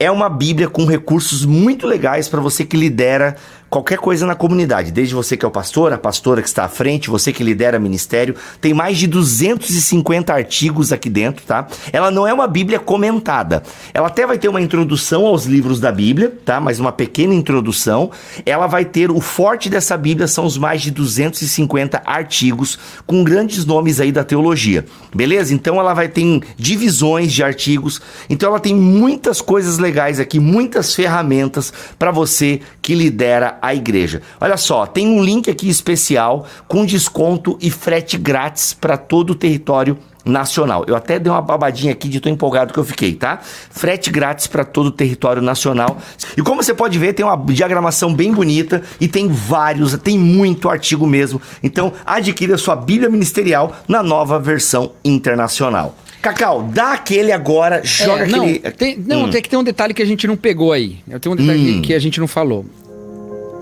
é uma Bíblia com recursos muito legais para você que lidera qualquer coisa na comunidade. Desde você que é o pastor, a pastora que está à frente, você que lidera ministério. Tem mais de 250 artigos aqui dentro, tá? Ela não é uma Bíblia comentada. Ela até vai ter uma introdução aos livros da Bíblia, tá? Mas uma pequena introdução. Ela vai ter o forte dessa Bíblia são os mais de 250 artigos com grandes nomes aí da teologia. Beleza? Então ela vai ter divisões de artigos. Então ela tem muitas coisas legais aqui, muitas ferramentas para você que lidera a igreja. Olha só, tem um link aqui especial com desconto e frete grátis para todo o território nacional. Eu até dei uma babadinha aqui de tão empolgado que eu fiquei, tá? Frete grátis para todo o território nacional. E como você pode ver, tem uma diagramação bem bonita e tem vários, tem muito artigo mesmo. Então, adquira sua Bíblia Ministerial na nova versão internacional. Cacau, dá aquele agora, joga
É, não,
aquele.
tem, não
Hum.
tem que ter um detalhe que a gente não pegou aí. Tem um detalhe que- que a gente não falou.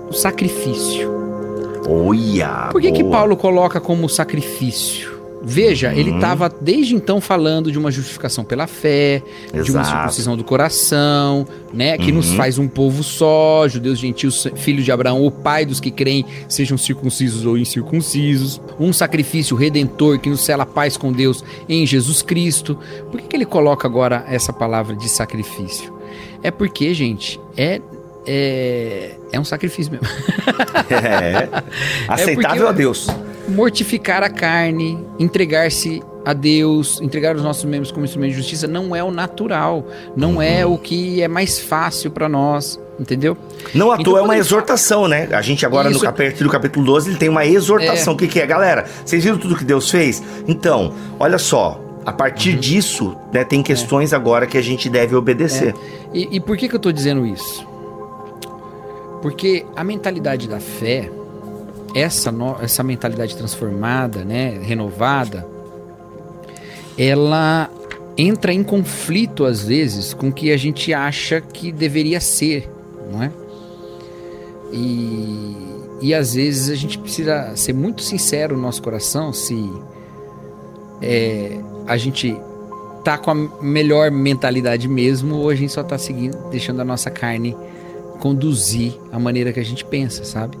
O sacrifício.
Olha!
Por que, que. Paulo coloca como sacrifício? Veja, ele estava desde então falando de uma justificação pela fé, de uma
Exato.
circuncisão do coração, né, que nos faz um povo só, judeus gentios, filhos de Abraão, o pai dos que creem, sejam circuncisos ou incircuncisos, um sacrifício redentor que nos cela a paz com Deus em Jesus Cristo. Por que, que ele coloca agora essa palavra de sacrifício? É porque, gente, é é, é um sacrifício mesmo.
É. Aceitável
porque-
a Deus.
mortificar a carne, entregar-se a Deus, entregar os nossos membros como instrumento de justiça, não é o natural, não é o que é mais fácil para nós, entendeu?
Não à
Então,
toa é uma
ele
exortação, né? A gente agora no
Isso.
capítulo, no capítulo 12 ele tem uma exortação.
É.
O que, que é? Galera, vocês viram tudo que Deus fez? Então, olha só. A partir
Uhum.
disso, né, tem questões agora que a gente deve obedecer.
E, e por que, que eu tô dizendo isso? Porque a mentalidade da fé, essa, no- essa mentalidade transformada, né, renovada, ela entra em conflito às vezes com o que a gente acha que deveria ser, não é? E, e às vezes a gente precisa ser muito sincero no nosso coração se é, a gente tá com a melhor mentalidade mesmo ou a gente só tá seguindo, deixando a nossa carne conduzir a maneira que a gente pensa, sabe?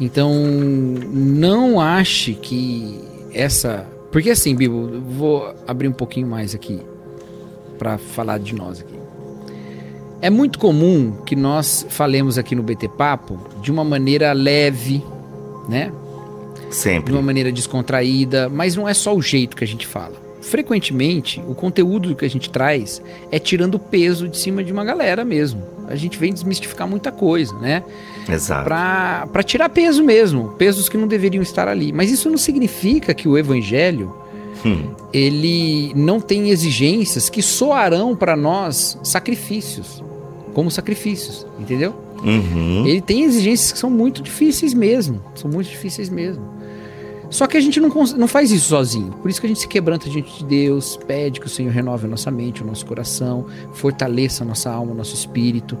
Então, não ache que essa. Porque assim, Bibo, vou abrir um pouquinho mais aqui para falar de nós aqui. É muito comum que nós falemos aqui no BT Papo de uma maneira leve, né? de
Sempre.
uma maneira descontraída, mas não é só o jeito que a gente fala. Frequentemente, o conteúdo que a gente traz é tirando o peso de cima de uma galera mesmo. A gente vem desmistificar muita coisa, né?
Exato.
Pra, pra tirar peso mesmo, pesos que não deveriam estar ali. Mas isso não significa que o evangelho
Hum.
ele não tem exigências que soarão para nós sacrifícios, como sacrifícios, entendeu?
Uhum.
Ele tem exigências que são muito difíceis mesmo. São muito difíceis mesmo. Só que a gente não, não faz isso sozinho. Por isso que a gente se quebranta diante de Deus, pede que o Senhor renove a nossa mente, o nosso coração, fortaleça a nossa alma, o nosso espírito.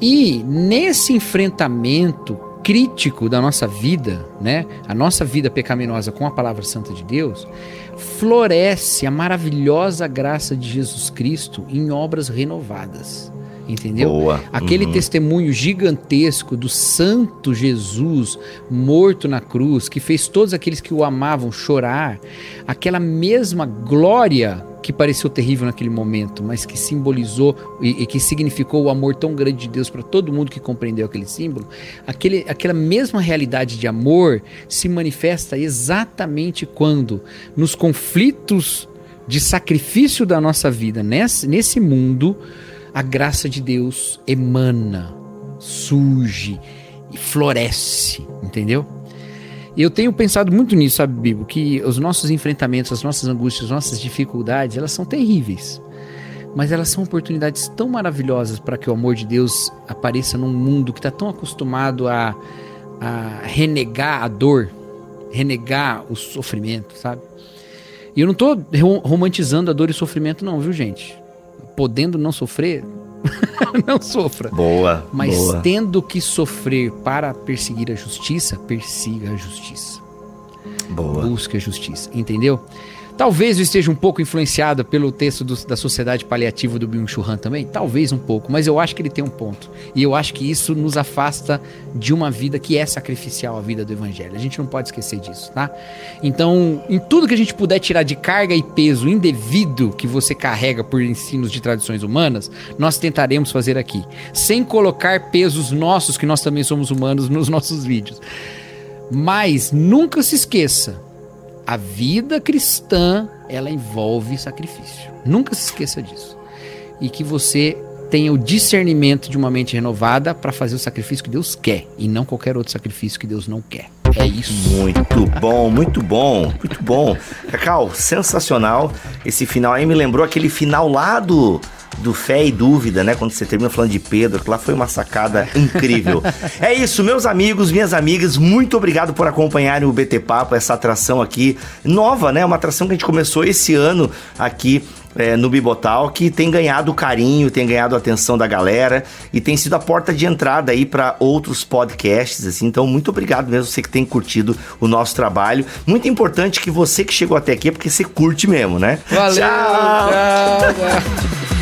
E nesse enfrentamento crítico da nossa vida, né? A nossa vida pecaminosa com a palavra santa de Deus, floresce a maravilhosa graça de Jesus Cristo em obras renovadas. Entendeu?
Boa.
Aquele
Uhum.
testemunho gigantesco do santo Jesus morto na cruz, que fez todos aqueles que o amavam chorar, aquela mesma glória que pareceu terrível naquele momento, mas que simbolizou e, e que significou o amor tão grande de Deus para todo mundo que compreendeu aquele símbolo, aquele, aquela mesma realidade de amor se manifesta exatamente quando, nos conflitos de sacrifício da nossa vida nesse, nesse mundo, a graça de Deus emana, surge e floresce, entendeu? Eu tenho pensado muito nisso, sabe, Bibo? Que os nossos enfrentamentos, as nossas angústias, as nossas dificuldades, elas são terríveis. Mas elas são oportunidades tão maravilhosas para que o amor de Deus apareça num mundo que está tão acostumado a, a renegar a dor, renegar o sofrimento, sabe? E eu não ro- romantizando a dor e o sofrimento, não, viu, gente? Podendo não sofrer, não sofra.
Boa.
Mas
boa.
tendo que sofrer para perseguir a justiça, persiga a justiça.
Boa.
Busque a justiça, entendeu? Talvez eu esteja um pouco influenciado pelo texto do- da Sociedade Paliativa do Byung-Chul também, talvez um pouco, mas eu acho que ele tem um ponto. E eu acho que isso nos afasta de uma vida que é sacrificial, a vida do evangelho. A gente não pode esquecer disso, tá? Então, em tudo que a gente puder tirar de carga e peso indevido que você carrega por ensinos de tradições humanas, nós tentaremos fazer aqui, sem colocar pesos nossos, que nós também somos humanos, nos nossos vídeos. Mas nunca se esqueça, a vida cristã, ela envolve sacrifício. Nunca se esqueça disso. E que você tenha o discernimento de uma mente renovada para fazer o sacrifício que Deus quer e não qualquer outro sacrifício que Deus não quer. É isso.
Muito bom, muito bom, muito bom. Cacau, sensacional. Esse final aí me lembrou aquele final lá do, do Fé e Dúvida, né? Quando você termina falando de Pedro, que lá foi uma sacada incrível. é isso, meus amigos, minhas amigas, muito obrigado por acompanharem o BT Papo, essa atração aqui nova, né? Uma atração que a gente começou esse ano aqui é, no Bibotal, que tem ganhado carinho, tem ganhado a atenção da galera e tem sido a porta de entrada aí para outros podcasts, assim. Então, muito obrigado mesmo você que tem curtido o nosso trabalho. Muito importante que você que chegou até aqui é porque você curte mesmo, né?
Valeu!
Tchau!
tchau, tchau.